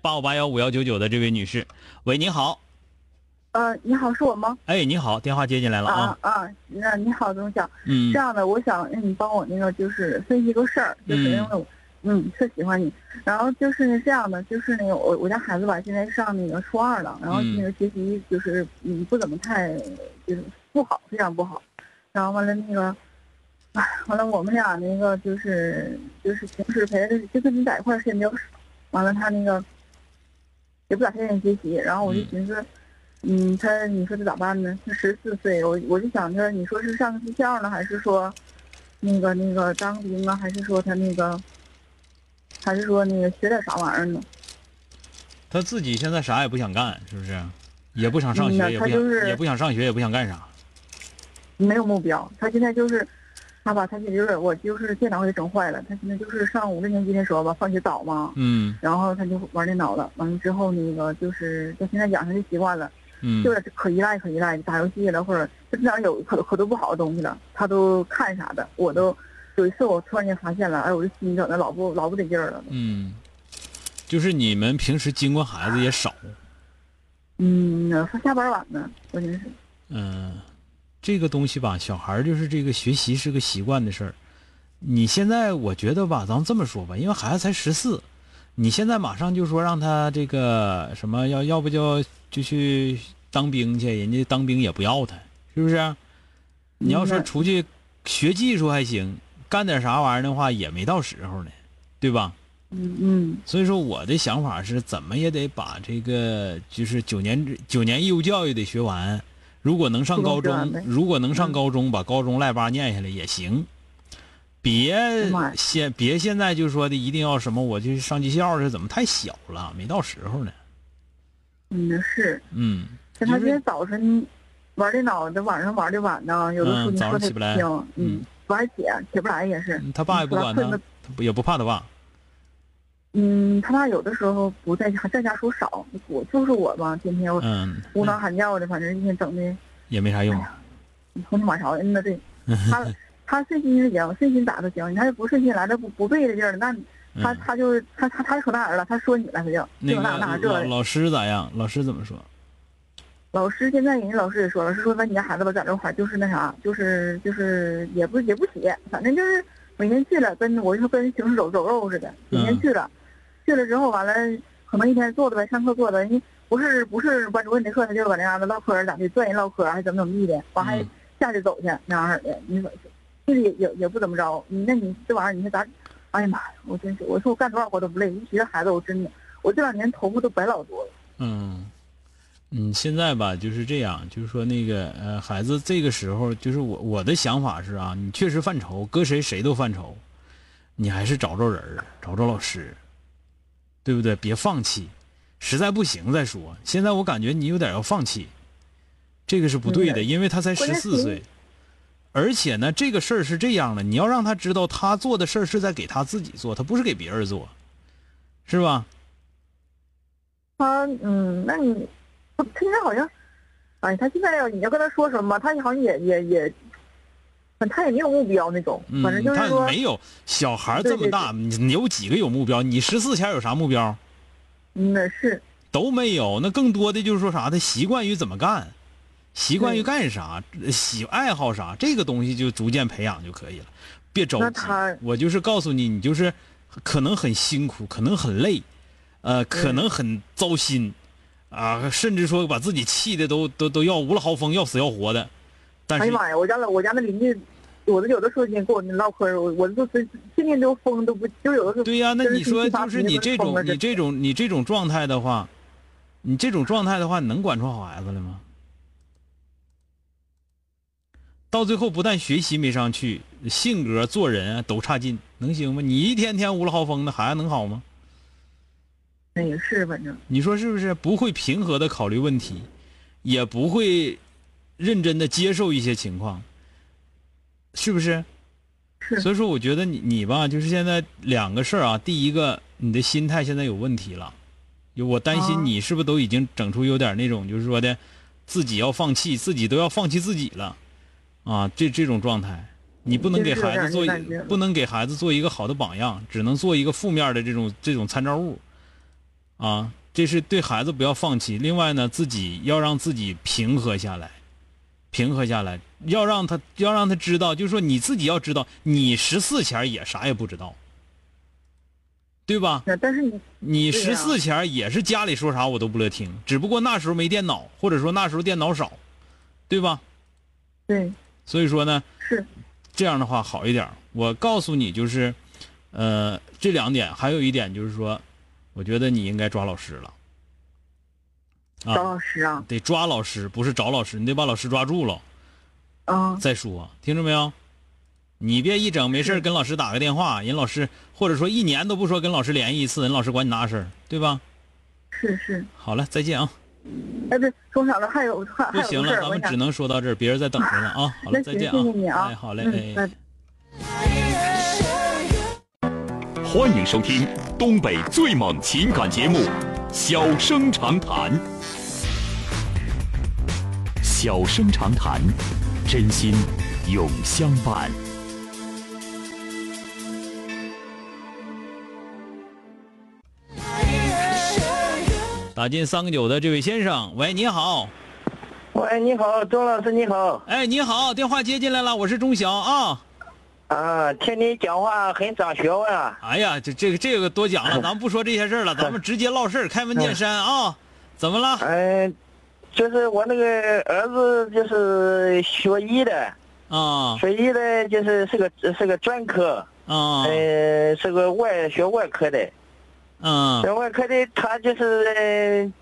八五八幺五幺九九的这位女士，喂，你好。呃，你好，是我吗？哎，你好，电话接进来了啊。啊啊，那你好，钟晓。嗯。这样的，我想让你帮我那个，就是分析个事儿，就是因为我，嗯，特喜欢你。然后就是这样的，就是那个我我家孩子吧，现在上那个初二了，然后那个学习就是嗯不怎么太就是不好，非常不好。然后完了那个，哎，完了我们俩那个就是就是平时陪着就跟你在一块儿时间比较少。完了他那个。也不咋太愿意学习，然后我就寻思，嗯，他你说他咋办呢？他十四岁，我我就想着，你说是上个技校呢，还是说，那个那个当兵啊，还是说他那个，还是说那个学点啥玩意儿呢？他自己现在啥也不想干，是不是？也不想上学，也不想也不想上学，也不想干啥。没有目标，他现在就是。他吧，他就是我，就是电脑给整坏了。他现在就是上五六年级的时候吧，放学早嘛，嗯，然后他就玩电脑了。完了之后，那个就是到现在养成这习惯了，嗯，就是可依赖可依赖，打游戏了或者他经常有可可多不好的东西了，他都看啥的。我都有一次我突然间发现了，哎，我这心整的老不老不得劲儿了。嗯，就是你们平时经过孩子也少。嗯，他下班晚呢，关键是。嗯。这个东西吧，小孩就是这个学习是个习惯的事儿。你现在我觉得吧，咱这么说吧，因为孩子才十四，你现在马上就说让他这个什么要要不就就去当兵去，人家当兵也不要他，是不是？你要说出去学技术还行，干点啥玩意儿的话也没到时候呢，对吧？嗯嗯。所以说我的想法是怎么也得把这个就是九年九年义务教育得学完。如果能上高中，如果能上高中，把高中赖巴念下来也行。别现别现在就说的一定要什么，我就上技校是怎么太小了，没到时候呢。嗯，是。嗯。像他今天早晨玩电脑，这晚上玩的晚呢，有的时候你说他不听，嗯，不爱起，起不来也是。他爸也不管他，也不怕他爸。嗯，他爸有的时候不在家，在家说少。我就是我吧，天天呼囔喊叫的，反正一天整的也没啥用。你说你马勺嗯呐，对，他他顺心就行，顺心咋都行。你看不顺心来了不不背的劲儿，那他他就他他他就说那儿了，他说你了，他就那那那这。老师咋样？老师怎么说？老师现在人家老师也说了，是说那你家孩子吧，在这块儿就是那啥，就是就是也不也不写，反正就是每天去了，跟我就跟行尸走走肉似的，每天去了。去了之后，完了可能一天坐着呗，上课坐着，人不是不是班主任的课，他就搁那嘎达唠嗑，咋的拽人唠嗑，还怎么怎么地的，完还下去走去那样式的。你说这也也也不怎么着，你那你这玩意儿，你说咋？哎呀妈呀，我真是，我说我干多少活都不累，一提这孩子，我真的，我这两年头发都白老多了。嗯，嗯，现在吧就是这样，就是说那个呃，孩子这个时候，就是我我的想法是啊，你确实犯愁，搁谁谁都犯愁，你还是找着人找着老师。对不对？别放弃，实在不行再说。现在我感觉你有点要放弃，这个是不对的，因为他才十四岁，而且呢，这个事儿是这样的，你要让他知道，他做的事儿是在给他自己做，他不是给别人做，是吧？他嗯，那你他现在好像，哎，他现在要你要跟他说什么，他好像也也也。他也没有目标那种，反正就是说没有小孩这么大，你你有几个有目标？你十四前有啥目标？那，是都没有。那更多的就是说啥？他习惯于怎么干，习惯于干啥，喜爱好啥，这个东西就逐渐培养就可以了。别着急，我就是告诉你，你就是可能很辛苦，可能很累，呃，可能很糟心，啊，甚至说把自己气的都都都要无了豪风，要死要活的。但是哎呀妈呀！我家老我家那邻居，我都有的时候你跟我唠嗑，我我都是天天都疯都不，就有的时候。对呀、那你说就是你这种你这种你这种状态的话，你这种状态的话，你能管出好孩子来吗？到最后不但学习没上去，性格做人啊都差劲，能行吗？你一天天无了豪风的，孩子能好吗？那也是，反正你说是不是？不会平和的考虑问题，也不会认真的接受一些情况，是不是？是。所以说，我觉得你你吧，就是现在两个事儿啊。第一个，你的心态现在有问题了，有我担啊。心你是不是都已经整出有点那种，就是说的，自己要放弃，自己都要放弃自己了，啊，这这种状态，你不能给孩子做不能给孩子做一个好的榜样，只能做一个负面的这种这种参照物，啊，这是对孩子不要放弃。另外呢，自己要让自己平和下来，平和下来，要让他要让他知道，就是说你自己要知道，你十四前也啥也不知道，对吧？那但是你你十四前也是家里说啥我都不乐听，只不过那时候没电脑，或者说那时候电脑少，对吧？对所以说呢，是这样的话好一点。我告诉你，就是，呃，这两点，还有一点就是说，我觉得你应该抓老师了。找啊，老师啊，得抓老师，不是找老师，你得把老师抓住了嗯，再说，听着没有？你别一整没事跟老师打个电话，人老师或者说一年都不说跟老师联系一次，人老师管你那事儿，对吧？是是，好了，再见啊！哎对，钟嫂子还有不行了，咱们只能说到这儿，别人在等着呢啊！好了，再见谢谢你啊，哎，好嘞，嗯，哎。欢迎收听东北最猛情感节目《小生长谈》。小生长谈，真心永相伴。打进三个九的这位先生，喂，你好，喂，你好，钟老师，你好。哎，你好，电话接进来了，我是钟晓啊。啊，听你讲话很长学问啊。哎呀，这这个这个多讲了，咱们不说这些事儿了，咱们直接唠事儿，开门见山啊。怎么了？嗯、就是我那个儿子就是学医的，啊学医的就是是个是个专科，啊呃，是个外学外科的，嗯学外科的他就是呃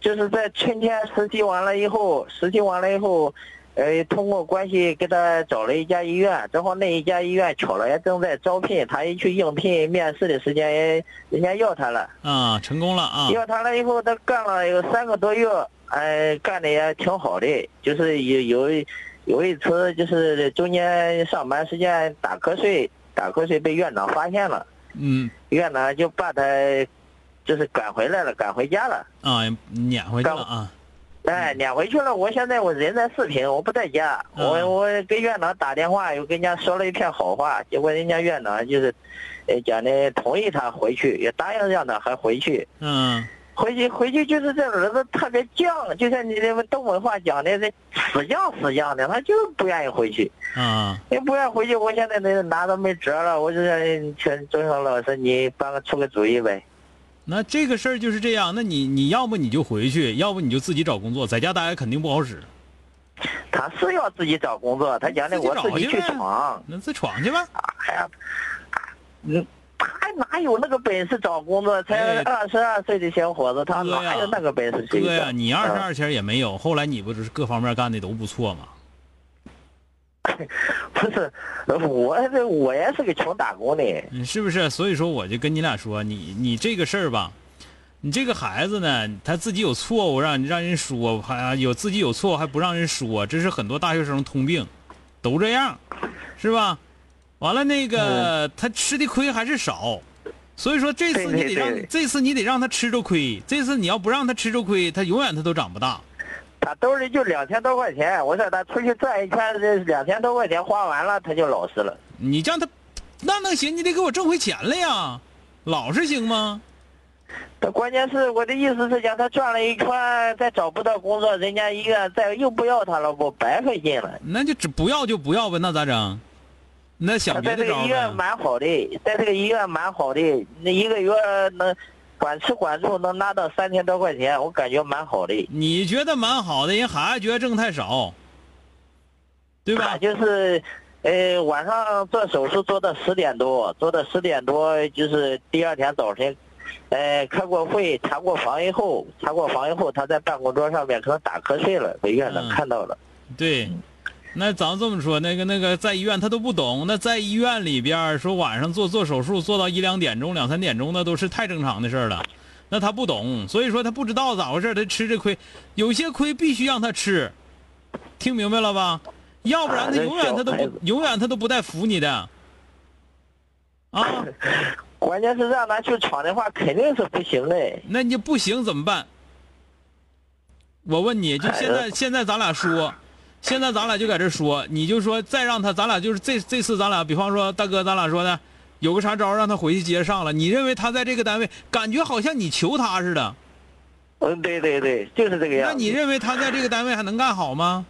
就是在春天实习完了以后，实习完了以后。呃，通过关系给他找了一家医院，正好那一家医院巧了也正在招聘，他一去应聘面试的时间，人家要他了。啊，成功了啊要他了以后，他干了有三个多月，哎，干的也挺好的。就是有有有一次，就是中间上班时间打瞌睡，打瞌睡被院长发现了，嗯院长就把他就是赶回来了，赶回家了，啊，撵回去了啊哎，撵回去了。我现在我人在四平，我不在家，嗯我我给院长打电话，又跟人家说了一片好话，结果人家院长就是，呃，讲的同意他回去，也答应让他还回去。嗯回去回去就是这儿子特别犟，就像你那个东北话讲的，这死犟死犟的，他就是不愿意回去。嗯你不愿意回去，我现在那拿都没辙了，我就想请钟晓老师你帮个出个主意呗。那这个事儿就是这样，那你你要不你就回去，要不你就自己找工作，在家待着肯定不好使，他是要自己找工作，他讲的我自己去闯。那自闯去吧。哎呀，嗯，他哪有那个本事找工作？才哎二十二岁的小伙子，他哪有那个本事去找？哥呀，你二十嗯二前也没有，后来你不是各方面干的都不错吗？不是，我这我也是个穷打工的。嗯，是不是？所以说我就跟你俩说，你你这个事儿吧，你这个孩子呢，他自己有错误，让让人说，还有自己有错误还不让人说，这是很多大学生通病，都这样，是吧？完了那个、他吃的亏还是少，所以说这次你得让这次你得让他吃着亏，这次你要不让他吃着亏，他永远他都长不大。他兜里就两千多块钱，我说他出去转一圈，这两千多块钱花完了，他就老实了。你叫他那能行？你得给我挣回钱来呀，老实行吗？他关键是我的意思是讲，他转了一圈，再找不到工作，人家医院再又不要他了，我白费劲了。那就只不要就不要呗，那咋整？那想他在这个别的招儿呗。医院蛮好的，在这个医院蛮好的，那一个月能管吃管住能拿到三千多块钱，我感觉蛮好的。你觉得蛮好的，人孩子觉得挣太少，对吧？就是，呃，晚上做手术做到十点多，做到十点多，就是第二天早晨，呃，开过会，查过房以后，查过房以后，他在办公桌上面可能打瞌睡了，被院长嗯看到了。对，那咱这么说，那个那个在医院他都不懂，那在医院里边说晚上做做手术做到一两点钟、两三点钟，那都是太正常的事儿了。那他不懂，所以说他不知道咋回事他吃这亏，有些亏必须让他吃，听明白了吧？要不然他啊永远他都不永远他都不带服你的。啊，关键是让他去闯的话，肯定是不行的。那你不行怎么办？我问你，就现在现在咱俩说，现在咱俩就在这说，你就说再让他，咱俩就是这这次咱俩，比方说大哥，咱俩说的，有个啥招让他回去接着上了。你认为他在这个单位，感觉好像你求他似的，嗯，对对对，就是这个样。那你认为他在这个单位还能干好吗？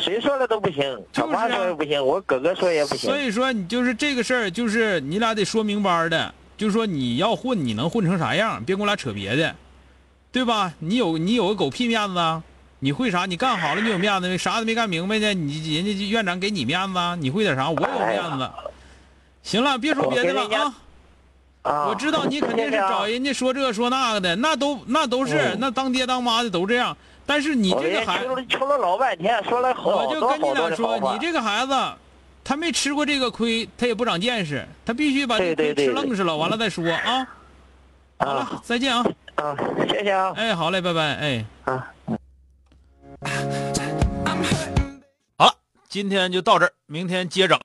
谁说了都不行，就是啊他妈说也不行，我哥哥说也不行所。以说你就是这个事儿，就是你俩得说明白的，就是说你要混，你能混成啥样？别跟我俩扯别的，对吧？你有你有个狗屁面子啊！你会啥？你干好了你有面子，啥都没干明白呢？你人家院长给你面子啊？你会点啥？我有面子。行了，别说别的了啊！啊，我知道你肯定是找人家说这说那个的，那都那都是嗯那当爹当妈的都这样。但是你这个孩求了求了老半天，说了好我就跟你俩说，你。这个孩子，他没吃过这个亏，他也不长见识，他必须把这亏吃愣实了，完了再说啊。好了啊，再见啊！啊，谢谢啊哎，好嘞，拜拜，哎。啊。好了，今天就到这儿，明天接着。